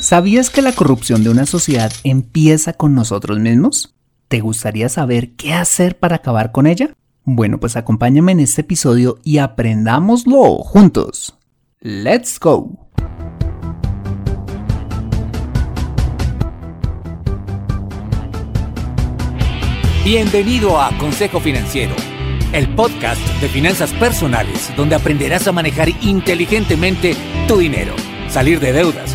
¿Sabías que la corrupción de una sociedad empieza con nosotros mismos? ¿Te gustaría saber qué hacer para acabar con ella? Bueno, pues acompáñame en este episodio y aprendámoslo juntos. ¡Let's go! Bienvenido a Consejo Financiero, el podcast de finanzas personales donde aprenderás a manejar inteligentemente tu dinero, salir de deudas,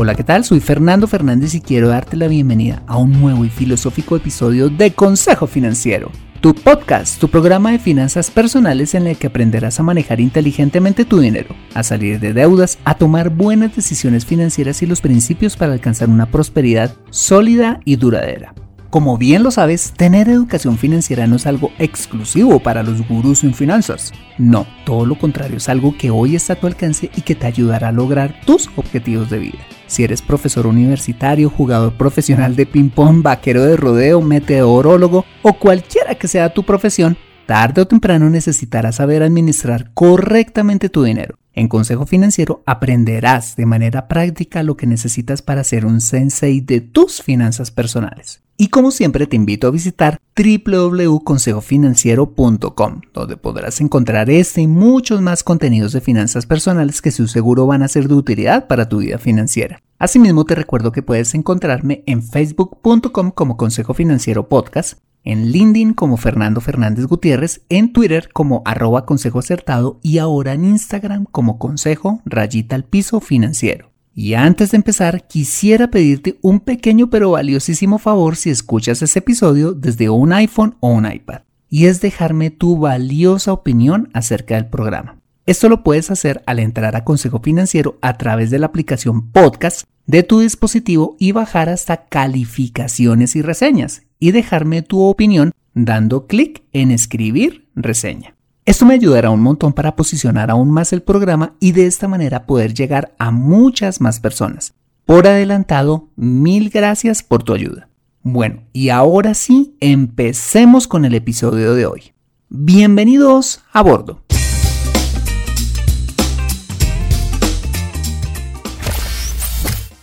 Hola, ¿qué tal? Soy Fernando Fernández y quiero darte la bienvenida a un nuevo y filosófico episodio de Consejo Financiero, tu podcast, tu programa de finanzas personales en el que aprenderás a manejar inteligentemente tu dinero, a salir de deudas, a tomar buenas decisiones financieras y los principios para alcanzar una prosperidad sólida y duradera. Como bien lo sabes, tener educación financiera no es algo exclusivo para los gurús en finanzas. No, todo lo contrario, es algo que hoy está a tu alcance y que te ayudará a lograr tus objetivos de vida. Si eres profesor universitario, jugador profesional de ping-pong, vaquero de rodeo, meteorólogo o cualquiera que sea tu profesión, tarde o temprano necesitarás saber administrar correctamente tu dinero. En Consejo Financiero aprenderás de manera práctica lo que necesitas para ser un sensei de tus finanzas personales. Y como siempre te invito a visitar www.consejofinanciero.com, donde podrás encontrar este y muchos más contenidos de finanzas personales que su seguro van a ser de utilidad para tu vida financiera. Asimismo te recuerdo que puedes encontrarme en facebook.com como Consejo Financiero Podcast, en LinkedIn como Fernando Fernández Gutiérrez, en Twitter como arroba consejo acertado y ahora en Instagram como consejo rayita al piso financiero. Y antes de empezar, quisiera pedirte un pequeño pero valiosísimo favor si escuchas este episodio desde un iPhone o un iPad, y es dejarme tu valiosa opinión acerca del programa. Esto lo puedes hacer al entrar a Consejo Financiero a través de la aplicación Podcast de tu dispositivo y bajar hasta calificaciones y reseñas y dejarme tu opinión dando clic en escribir reseña. Esto me ayudará un montón para posicionar aún más el programa y de esta manera poder llegar a muchas más personas. Por adelantado, mil gracias por tu ayuda. Bueno, y ahora sí, empecemos con el episodio de hoy. Bienvenidos a bordo.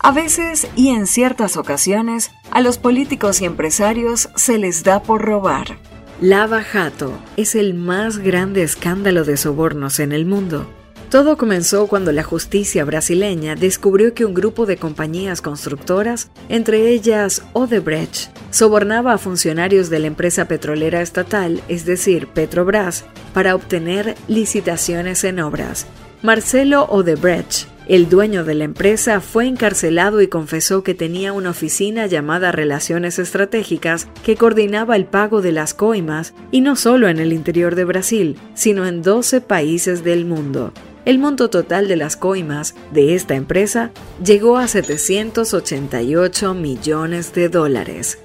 A veces y en ciertas ocasiones, a los políticos y empresarios se les da por robar. Lava Jato es el más grande escándalo de sobornos en el mundo. Todo comenzó cuando la justicia brasileña descubrió que un grupo de compañías constructoras, entre ellas Odebrecht, sobornaba a funcionarios de la empresa petrolera estatal, es decir, Petrobras, para obtener licitaciones en obras. Marcelo Odebrecht el dueño de la empresa fue encarcelado y confesó que tenía una oficina llamada Relaciones Estratégicas que coordinaba el pago de las coimas y no solo en el interior de Brasil, sino en 12 países del mundo. El monto total de las coimas de esta empresa llegó a 788 millones de dólares.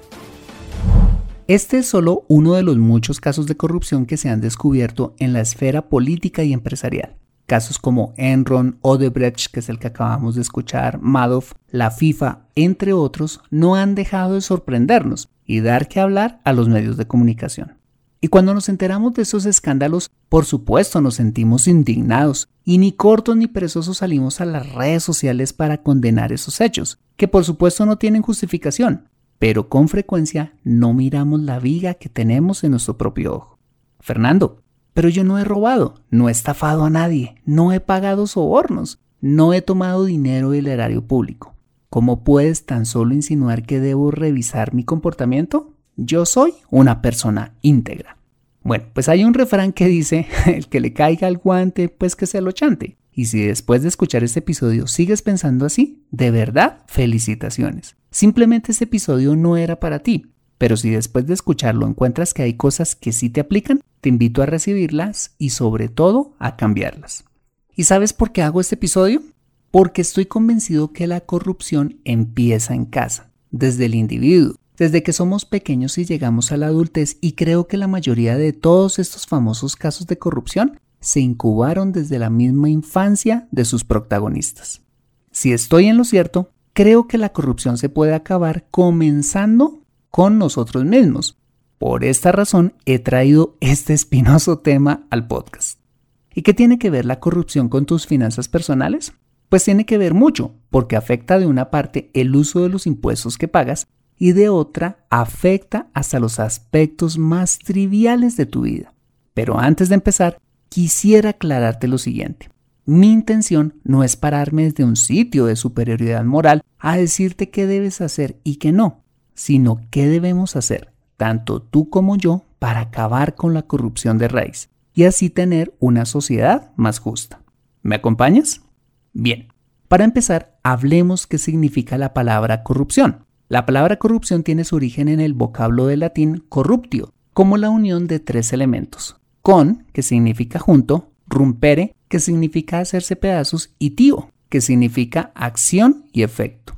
Este es solo uno de los muchos casos de corrupción que se han descubierto en la esfera política y empresarial. Casos como Enron, Odebrecht, que es el que acabamos de escuchar, Madoff, la FIFA, entre otros, no han dejado de sorprendernos y dar que hablar a los medios de comunicación. Y cuando nos enteramos de esos escándalos, por supuesto nos sentimos indignados y ni cortos ni perezosos salimos a las redes sociales para condenar esos hechos, que por supuesto no tienen justificación, pero con frecuencia no miramos la viga que tenemos en nuestro propio ojo. Fernando, pero yo no he robado, no he estafado a nadie, no he pagado sobornos, no he tomado dinero del erario público. ¿Cómo puedes tan solo insinuar que debo revisar mi comportamiento? Yo soy una persona íntegra. Bueno, pues hay un refrán que dice, el que le caiga al guante, pues que se lo chante. Y si después de escuchar este episodio sigues pensando así, de verdad, felicitaciones. Simplemente este episodio no era para ti. Pero si después de escucharlo encuentras que hay cosas que sí te aplican, te invito a recibirlas y sobre todo a cambiarlas. ¿Y sabes por qué hago este episodio? Porque estoy convencido que la corrupción empieza en casa. desde el individuo, desde que somos pequeños y llegamos a la adultez y creo que la mayoría de todos estos famosos casos de corrupción se incubaron desde la misma infancia de sus protagonistas. Si estoy en lo cierto, creo que la corrupción se puede acabar comenzando con nosotros mismos. Por esta razón he traído este espinoso tema al podcast. ¿Y qué tiene que ver la corrupción con tus finanzas personales? Pues tiene que ver mucho, porque afecta de una parte el uso de los impuestos que pagas y de otra afecta hasta los aspectos más triviales de tu vida. Pero antes de empezar, quisiera aclararte lo siguiente. Mi intención no es pararme desde un sitio de superioridad moral a decirte qué debes hacer y qué no, sino qué debemos hacer, tanto tú como yo, para acabar con la corrupción de raíz y así tener una sociedad más justa. ¿Me acompañas? Bien, para empezar, hablemos qué significa la palabra corrupción. La palabra corrupción tiene su origen en el vocablo del latín corruptio, como la unión de tres elementos. Con, que significa junto, rumpere, que significa hacerse pedazos, y tío, que significa acción y efecto.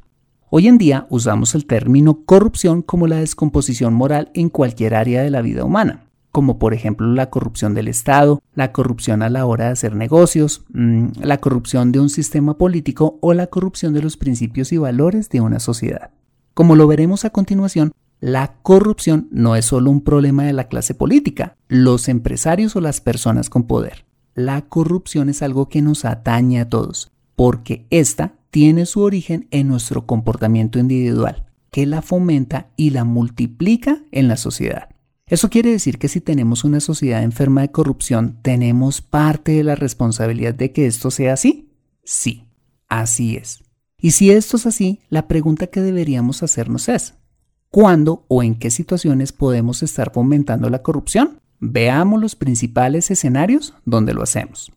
Hoy en día usamos el término corrupción como la descomposición moral en cualquier área de la vida humana como por ejemplo la corrupción del Estado, la corrupción a la hora de hacer negocios, mm, la corrupción de un sistema político o la corrupción de los principios y valores de una sociedad. Como lo veremos a continuación, la corrupción no es solo un problema de la clase política, los empresarios o las personas con poder. La corrupción es algo que nos atañe a todos, porque ésta tiene su origen en nuestro comportamiento individual, que la fomenta y la multiplica en la sociedad. Eso quiere decir que si tenemos una sociedad enferma de corrupción, ¿tenemos parte de la responsabilidad de que esto sea así? Sí, así es. Y si esto es así, la pregunta que deberíamos hacernos es, ¿cuándo o en qué situaciones podemos estar fomentando la corrupción? Veamos los principales escenarios donde lo hacemos.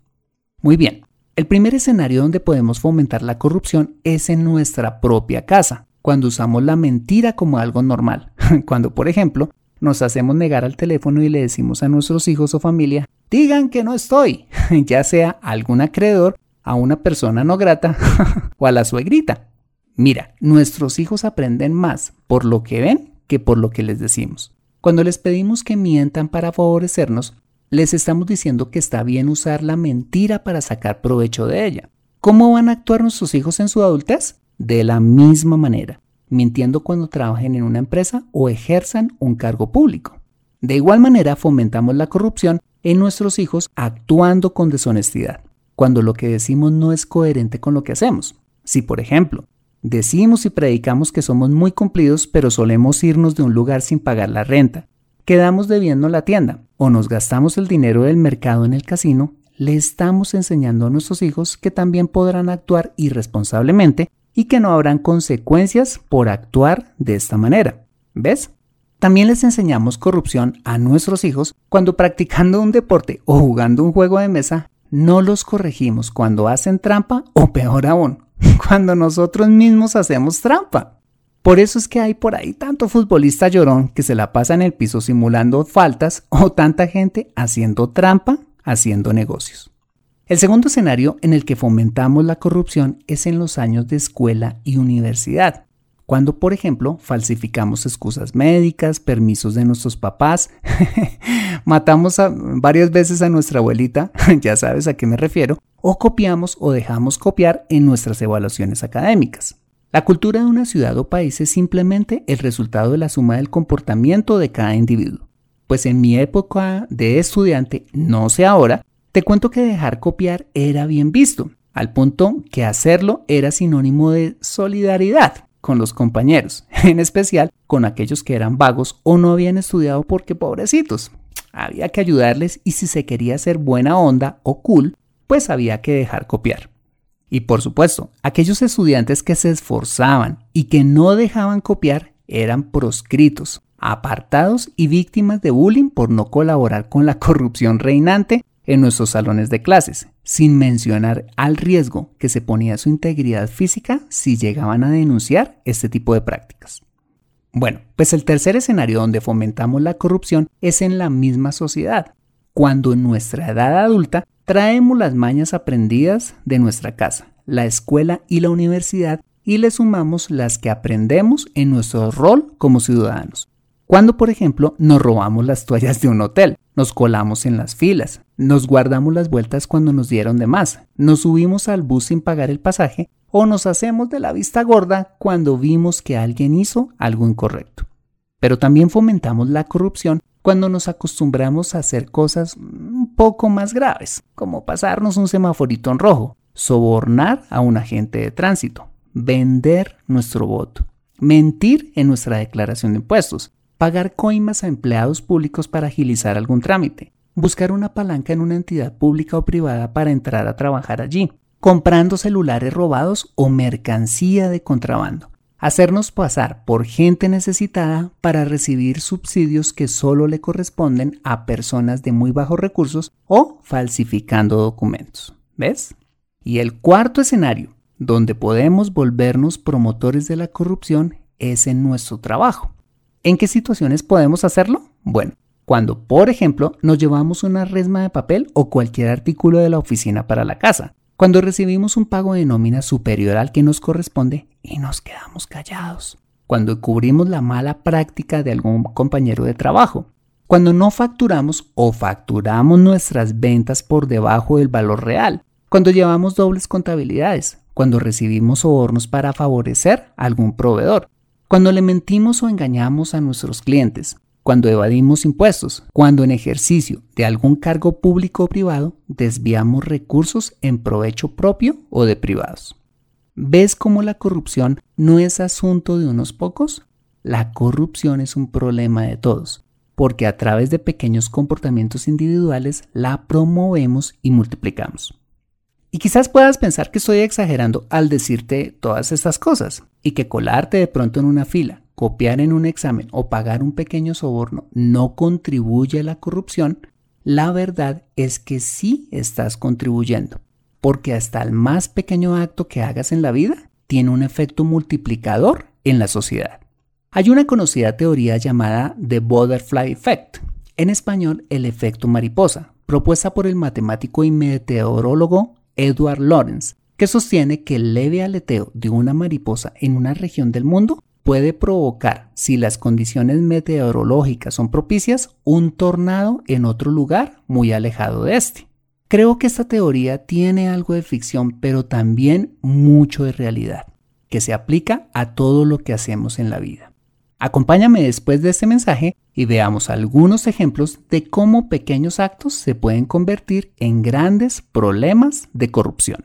Muy bien, el primer escenario donde podemos fomentar la corrupción es en nuestra propia casa, cuando usamos la mentira como algo normal, cuando por ejemplo nos hacemos negar al teléfono y le decimos a nuestros hijos o familia, digan que no estoy, ya sea a algún acreedor, a una persona no grata o a la suegrita. Mira, nuestros hijos aprenden más por lo que ven que por lo que les decimos. Cuando les pedimos que mientan para favorecernos, les estamos diciendo que está bien usar la mentira para sacar provecho de ella. ¿Cómo van a actuar nuestros hijos en su adultez? De la misma manera mintiendo cuando trabajen en una empresa o ejerzan un cargo público. De igual manera, fomentamos la corrupción en nuestros hijos actuando con deshonestidad, cuando lo que decimos no es coherente con lo que hacemos. Si, por ejemplo, decimos y predicamos que somos muy cumplidos, pero solemos irnos de un lugar sin pagar la renta, quedamos debiendo la tienda o nos gastamos el dinero del mercado en el casino, le estamos enseñando a nuestros hijos que también podrán actuar irresponsablemente y que no habrán consecuencias por actuar de esta manera. ¿Ves? También les enseñamos corrupción a nuestros hijos cuando practicando un deporte o jugando un juego de mesa, no los corregimos cuando hacen trampa o peor aún, cuando nosotros mismos hacemos trampa. Por eso es que hay por ahí tanto futbolista llorón que se la pasa en el piso simulando faltas o tanta gente haciendo trampa, haciendo negocios. El segundo escenario en el que fomentamos la corrupción es en los años de escuela y universidad, cuando por ejemplo falsificamos excusas médicas, permisos de nuestros papás, matamos varias veces a nuestra abuelita, ya sabes a qué me refiero, o copiamos o dejamos copiar en nuestras evaluaciones académicas. La cultura de una ciudad o país es simplemente el resultado de la suma del comportamiento de cada individuo. Pues en mi época de estudiante, no sé ahora, te cuento que dejar copiar era bien visto, al punto que hacerlo era sinónimo de solidaridad con los compañeros, en especial con aquellos que eran vagos o no habían estudiado porque pobrecitos. Había que ayudarles y si se quería ser buena onda o cool, pues había que dejar copiar. Y por supuesto, aquellos estudiantes que se esforzaban y que no dejaban copiar eran proscritos, apartados y víctimas de bullying por no colaborar con la corrupción reinante en nuestros salones de clases, sin mencionar al riesgo que se ponía su integridad física si llegaban a denunciar este tipo de prácticas. Bueno, pues el tercer escenario donde fomentamos la corrupción es en la misma sociedad, cuando en nuestra edad adulta traemos las mañas aprendidas de nuestra casa, la escuela y la universidad y le sumamos las que aprendemos en nuestro rol como ciudadanos. Cuando, por ejemplo, nos robamos las toallas de un hotel, nos colamos en las filas, nos guardamos las vueltas cuando nos dieron de más, nos subimos al bus sin pagar el pasaje o nos hacemos de la vista gorda cuando vimos que alguien hizo algo incorrecto. Pero también fomentamos la corrupción cuando nos acostumbramos a hacer cosas poco más graves, como pasarnos un semaforito en rojo, sobornar a un agente de tránsito, vender nuestro voto, mentir en nuestra declaración de impuestos, pagar coimas a empleados públicos para agilizar algún trámite, buscar una palanca en una entidad pública o privada para entrar a trabajar allí, comprando celulares robados o mercancía de contrabando, hacernos pasar por gente necesitada para recibir subsidios que solo le corresponden a personas de muy bajos recursos o falsificando documentos. ¿Ves? Y el cuarto escenario, donde podemos volvernos promotores de la corrupción, es en nuestro trabajo. ¿En qué situaciones podemos hacerlo? Bueno, cuando, por ejemplo, nos llevamos una resma de papel o cualquier artículo de la oficina para la casa, cuando recibimos un pago de nómina superior al que nos corresponde y nos quedamos callados, cuando cubrimos la mala práctica de algún compañero de trabajo, cuando no facturamos o facturamos nuestras ventas por debajo del valor real, cuando llevamos dobles contabilidades, cuando recibimos sobornos para favorecer a algún proveedor, cuando le mentimos o engañamos a nuestros clientes, cuando evadimos impuestos, cuando en ejercicio de algún cargo público o privado desviamos recursos en provecho propio o de privados. ¿Ves cómo la corrupción no es asunto de unos pocos? La corrupción es un problema de todos, porque a través de pequeños comportamientos individuales la promovemos y multiplicamos. Y quizás puedas pensar que estoy exagerando al decirte todas estas cosas y que colarte de pronto en una fila, copiar en un examen o pagar un pequeño soborno no contribuye a la corrupción, la verdad es que sí estás contribuyendo, porque hasta el más pequeño acto que hagas en la vida tiene un efecto multiplicador en la sociedad. Hay una conocida teoría llamada The Butterfly Effect, en español el efecto mariposa, propuesta por el matemático y meteorólogo Edward Lawrence, que sostiene que el leve aleteo de una mariposa en una región del mundo puede provocar, si las condiciones meteorológicas son propicias, un tornado en otro lugar muy alejado de este. Creo que esta teoría tiene algo de ficción, pero también mucho de realidad, que se aplica a todo lo que hacemos en la vida. Acompáñame después de este mensaje y veamos algunos ejemplos de cómo pequeños actos se pueden convertir en grandes problemas de corrupción.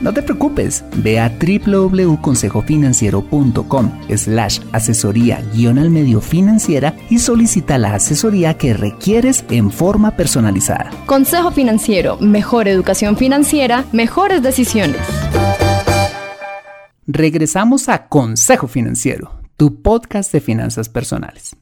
no te preocupes, ve a www.consejofinanciero.com slash asesoría guion al medio financiera y solicita la asesoría que requieres en forma personalizada. Consejo Financiero, mejor educación financiera, mejores decisiones. Regresamos a Consejo Financiero, tu podcast de finanzas personales.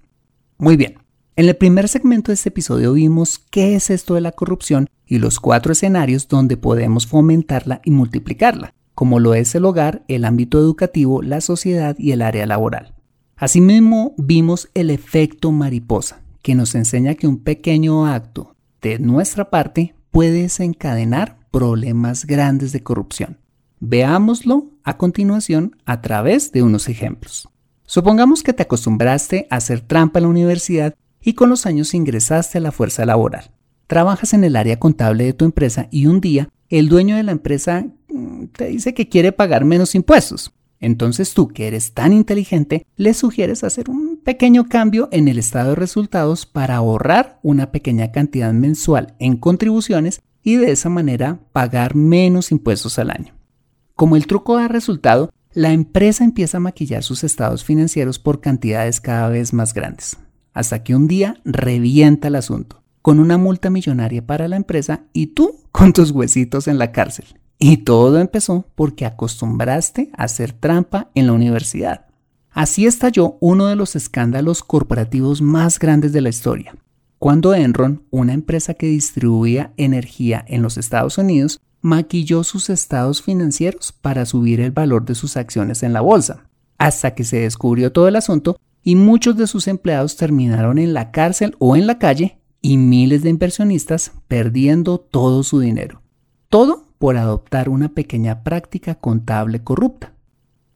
Muy bien, en el primer segmento de este episodio vimos qué es esto de la corrupción y los cuatro escenarios donde podemos fomentarla y multiplicarla, como lo es el hogar, el ámbito educativo, la sociedad y el área laboral. Asimismo, vimos el efecto mariposa, que nos enseña que un pequeño acto de nuestra parte puede desencadenar problemas grandes de corrupción. Veámoslo a continuación a través de unos ejemplos. Supongamos que te acostumbraste a hacer trampa en la universidad y con los años ingresaste a la fuerza laboral. Trabajas en el área contable de tu empresa y un día el dueño de la empresa mm, te dice que quiere pagar menos impuestos. Entonces tú, que eres tan inteligente, le sugieres hacer un pequeño cambio en el estado de resultados para ahorrar una pequeña cantidad mensual en contribuciones y de esa manera pagar menos impuestos al año. Como el truco da resultado, la empresa empieza a maquillar sus estados financieros por cantidades cada vez más grandes hasta que un día revienta el asunto, con una multa millonaria para la empresa y tú con tus huesitos en la cárcel. Y todo empezó porque acostumbraste a hacer trampa en la universidad. Así estalló uno de los escándalos corporativos más grandes de la historia, cuando Enron, una empresa que distribuía energía en los Estados Unidos, maquilló sus estados financieros para subir el valor de sus acciones en la bolsa, hasta que se descubrió todo el asunto y muchos de sus empleados terminaron en la cárcel o en la calle y miles de inversionistas perdiendo todo su dinero. Todo por adoptar una pequeña práctica contable corrupta.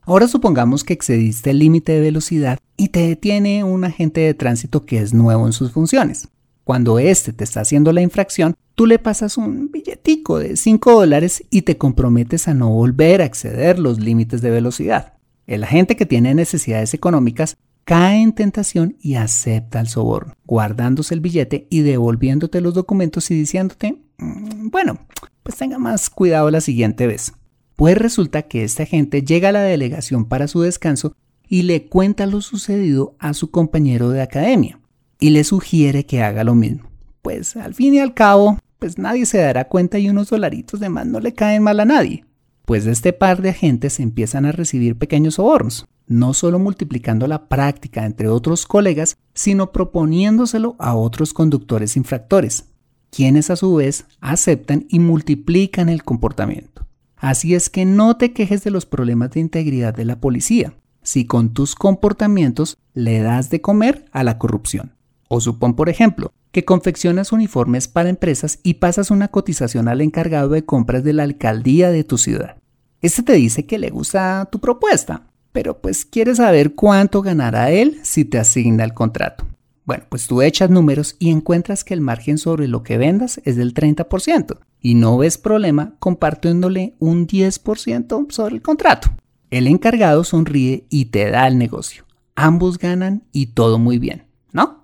Ahora supongamos que excediste el límite de velocidad y te detiene un agente de tránsito que es nuevo en sus funciones. Cuando éste te está haciendo la infracción, tú le pasas un billetico de 5 dólares y te comprometes a no volver a exceder los límites de velocidad. El agente que tiene necesidades económicas cae en tentación y acepta el soborno, guardándose el billete y devolviéndote los documentos y diciéndote, mm, bueno, pues tenga más cuidado la siguiente vez. Pues resulta que este agente llega a la delegación para su descanso y le cuenta lo sucedido a su compañero de academia y le sugiere que haga lo mismo. Pues al fin y al cabo, pues nadie se dará cuenta y unos dolaritos de más no le caen mal a nadie. Pues de este par de agentes empiezan a recibir pequeños sobornos, no solo multiplicando la práctica entre otros colegas, sino proponiéndoselo a otros conductores infractores, quienes a su vez aceptan y multiplican el comportamiento. Así es que no te quejes de los problemas de integridad de la policía si con tus comportamientos le das de comer a la corrupción. O supón, por ejemplo, que confeccionas uniformes para empresas y pasas una cotización al encargado de compras de la alcaldía de tu ciudad. Este te dice que le gusta tu propuesta, pero pues quiere saber cuánto ganará él si te asigna el contrato. Bueno, pues tú echas números y encuentras que el margen sobre lo que vendas es del 30% y no ves problema compartiéndole un 10% sobre el contrato. El encargado sonríe y te da el negocio. Ambos ganan y todo muy bien, ¿no?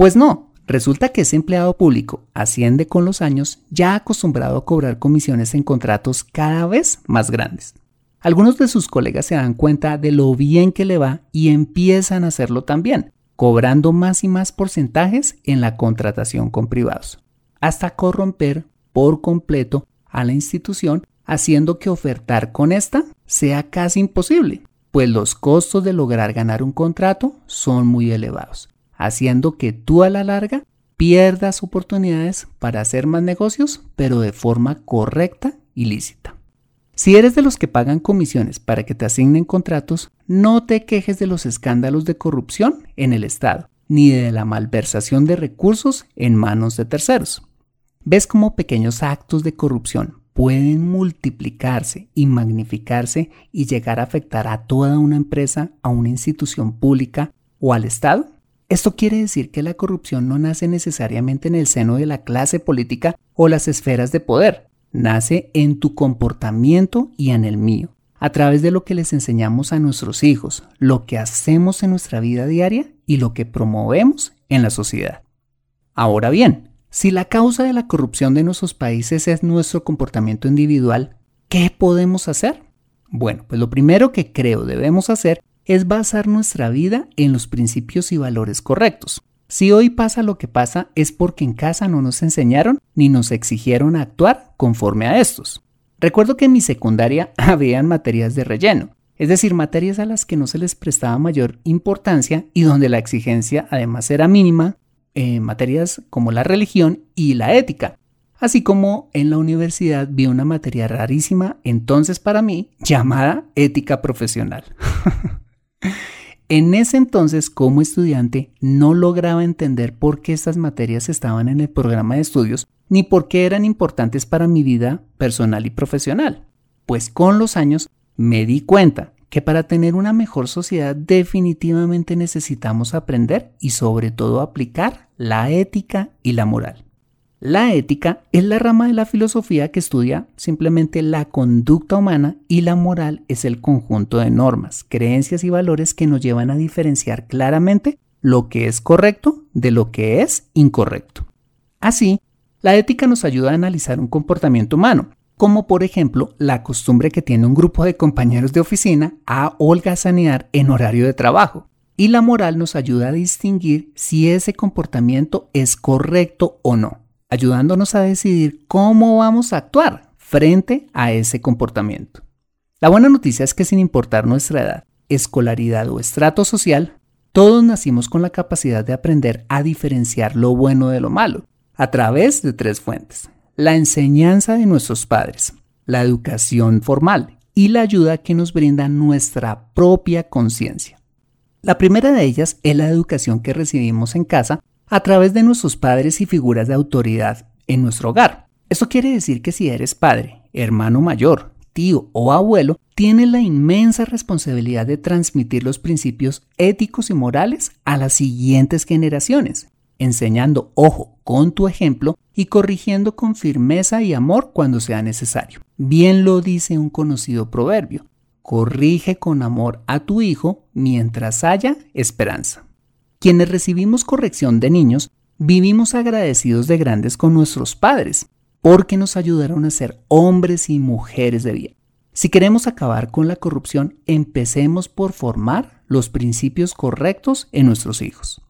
Pues no, resulta que ese empleado público asciende con los años ya acostumbrado a cobrar comisiones en contratos cada vez más grandes. Algunos de sus colegas se dan cuenta de lo bien que le va y empiezan a hacerlo también cobrando más y más porcentajes en la contratación con privados, hasta corromper por completo a la institución, haciendo que ofertar con esta sea casi imposible, pues los costos de lograr ganar un contrato son muy elevados, haciendo que tú a la larga pierdas oportunidades para hacer más negocios, pero de forma correcta y lícita. Si eres de los que pagan comisiones para que te asignen contratos, no te quejes de los escándalos de corrupción en el Estado, ni de la malversación de recursos en manos de terceros. ¿Ves cómo pequeños actos de corrupción pueden multiplicarse y magnificarse y llegar a afectar a toda una empresa, a una institución pública o al Estado? Esto quiere decir que la corrupción no nace necesariamente en el seno de la clase política o las esferas de poder, nace en tu comportamiento y en el mío, a través de lo que les enseñamos a nuestros hijos, lo que hacemos en nuestra vida diaria y lo que promovemos en la sociedad. Ahora bien, si la causa de la corrupción de nuestros países es nuestro comportamiento individual, ¿qué podemos hacer? Bueno, pues lo primero que creo debemos hacer es basar nuestra vida en los principios y valores correctos. Si hoy pasa lo que pasa es porque en casa no nos enseñaron ni nos exigieron actuar conforme a estos. Recuerdo que en mi secundaria habían materias de relleno, es decir, materias a las que no se les prestaba mayor importancia y donde la exigencia además era mínima, en materias como la religión y la ética. Así como en la universidad vi una materia rarísima entonces para mí llamada ética profesional. En ese entonces, como estudiante, no lograba entender por qué estas materias estaban en el programa de estudios ni por qué eran importantes para mi vida personal y profesional. Pues con los años me di cuenta que para tener una mejor sociedad definitivamente necesitamos aprender y sobre todo aplicar la ética y la moral. La ética es la rama de la filosofía que estudia simplemente la conducta humana y la moral es el conjunto de normas, creencias y valores que nos llevan a diferenciar claramente lo que es correcto de lo que es incorrecto. Así, la ética nos ayuda a analizar un comportamiento humano, como por ejemplo la costumbre que tiene un grupo de compañeros de oficina a holgazanear en horario de trabajo. Y la moral nos ayuda a distinguir si ese comportamiento es correcto o no ayudándonos a decidir cómo vamos a actuar frente a ese comportamiento. La buena noticia es que sin importar nuestra edad, escolaridad o estrato social, Todos nacimos con la capacidad de aprender a diferenciar lo bueno de lo malo a través de tres fuentes. La enseñanza de nuestros padres, la educación formal y la ayuda que nos brinda nuestra propia conciencia. La primera de ellas es la educación que recibimos en casa a través de nuestros padres y figuras de autoridad en nuestro hogar. Esto quiere decir que si eres padre, hermano mayor, tío o abuelo, tienes la inmensa responsabilidad de transmitir los principios éticos y morales a las siguientes generaciones, enseñando, ojo, con tu ejemplo y corrigiendo con firmeza y amor cuando sea necesario. Bien lo dice un conocido proverbio, corrige con amor a tu hijo mientras haya esperanza. Quienes recibimos corrección de niños, vivimos agradecidos de grandes con nuestros padres, porque nos ayudaron a ser hombres y mujeres de bien. Si queremos acabar con la corrupción, empecemos por formar los principios correctos en nuestros hijos.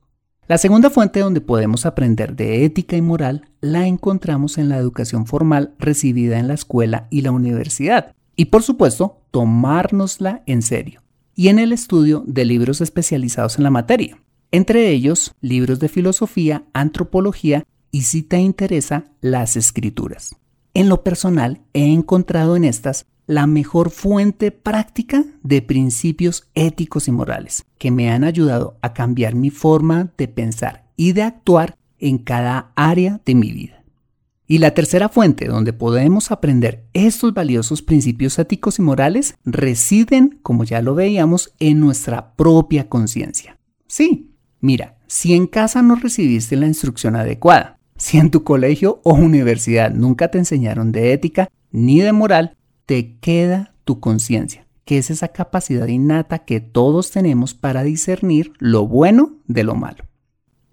La segunda fuente donde podemos aprender de ética y moral la encontramos en la educación formal recibida en la escuela y la universidad. Y por supuesto, tomárnosla en serio. Y en el estudio de libros especializados en la materia. Entre ellos, libros de filosofía, antropología y si te interesa, las escrituras. En lo personal, he encontrado en estas la mejor fuente práctica de principios éticos y morales que me han ayudado a cambiar mi forma de pensar y de actuar en cada área de mi vida. Y la tercera fuente donde podemos aprender estos valiosos principios éticos y morales residen, como ya lo veíamos, en nuestra propia conciencia. Sí, mira, si en casa no recibiste la instrucción adecuada, si en tu colegio o universidad nunca te enseñaron de ética ni de moral, te queda tu conciencia, que es esa capacidad innata que todos tenemos para discernir lo bueno de lo malo.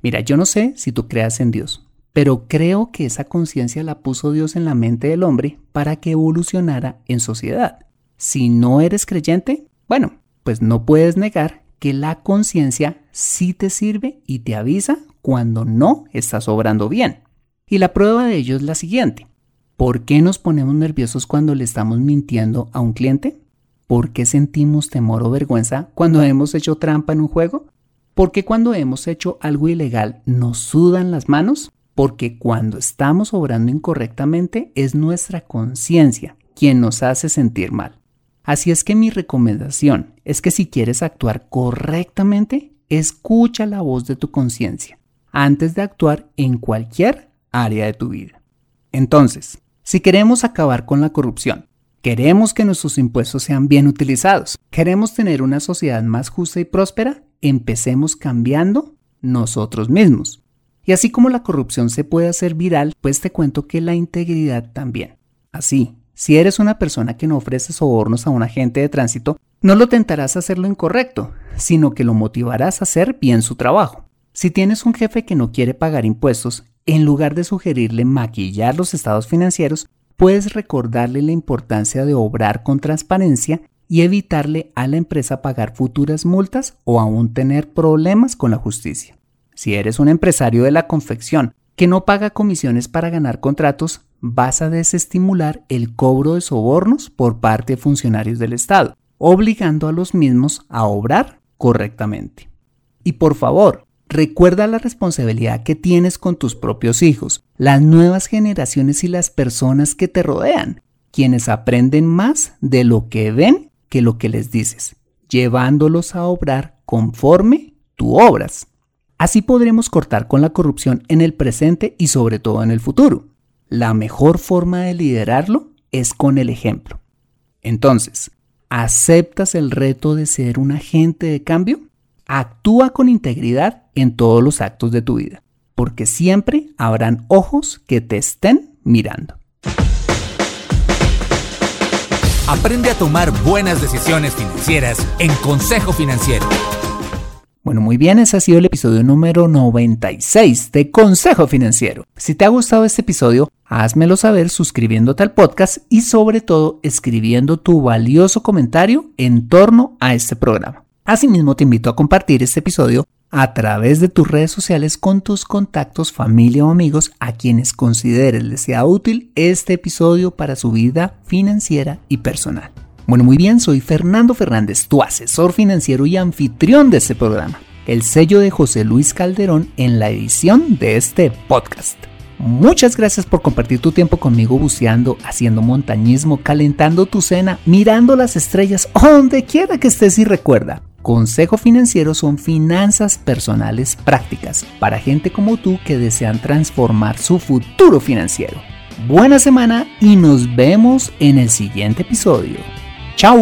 Mira, yo no sé si tú creas en Dios, pero creo que esa conciencia la puso Dios en la mente del hombre para que evolucionara en sociedad. Si no eres creyente, bueno, pues no puedes negar que la conciencia sí te sirve y te avisa cuando no estás obrando bien. Y la prueba de ello es la siguiente. ¿Por qué nos ponemos nerviosos cuando le estamos mintiendo a un cliente? ¿Por qué sentimos temor o vergüenza cuando hemos hecho trampa en un juego? ¿Por qué cuando hemos hecho algo ilegal nos sudan las manos? Porque cuando estamos obrando incorrectamente es nuestra conciencia quien nos hace sentir mal. Así es que mi recomendación es que si quieres actuar correctamente, escucha la voz de tu conciencia antes de actuar en cualquier área de tu vida. Entonces, si queremos acabar con la corrupción, queremos que nuestros impuestos sean bien utilizados, queremos tener una sociedad más justa y próspera, empecemos cambiando nosotros mismos. Y así como la corrupción se puede hacer viral, pues te cuento que la integridad también. Así, si eres una persona que no ofrece sobornos a un agente de tránsito, no lo tentarás a hacer lo incorrecto, sino que lo motivarás a hacer bien su trabajo. Si tienes un jefe que no quiere pagar impuestos, en lugar de sugerirle maquillar los estados financieros, puedes recordarle la importancia de obrar con transparencia y evitarle a la empresa pagar futuras multas o aún tener problemas con la justicia. Si eres un empresario de la confección que no paga comisiones para ganar contratos, vas a desestimular el cobro de sobornos por parte de funcionarios del Estado, obligando a los mismos a obrar correctamente. Y por favor, Recuerda la responsabilidad que tienes con tus propios hijos, las nuevas generaciones y las personas que te rodean, quienes aprenden más de lo que ven que lo que les dices, llevándolos a obrar conforme tú obras. Así podremos cortar con la corrupción en el presente y sobre todo en el futuro. La mejor forma de liderarlo es con el ejemplo. Entonces, ¿aceptas el reto de ser un agente de cambio? Actúa con integridad en todos los actos de tu vida, porque siempre habrán ojos que te estén mirando. Aprende a tomar buenas decisiones financieras en Consejo Financiero. Bueno, muy bien, ese ha sido el episodio número 96 de Consejo Financiero. Si te ha gustado este episodio, házmelo saber suscribiéndote al podcast y sobre todo escribiendo tu valioso comentario en torno a este programa. Asimismo, te invito a compartir este episodio a través de tus redes sociales con tus contactos, familia o amigos a quienes consideres les sea útil este episodio para su vida financiera y personal. Bueno, muy bien, soy Fernando Fernández, tu asesor financiero y anfitrión de este programa. el sello de José Luis Calderón en la edición de este podcast. Muchas gracias por compartir tu tiempo conmigo buceando, haciendo montañismo, calentando tu cena, mirando las estrellas, donde quiera que estés y recuerda. Consejo Financiero son finanzas personales prácticas para gente como tú que desean transformar su futuro financiero. Buena semana y nos vemos en el siguiente episodio. Chao.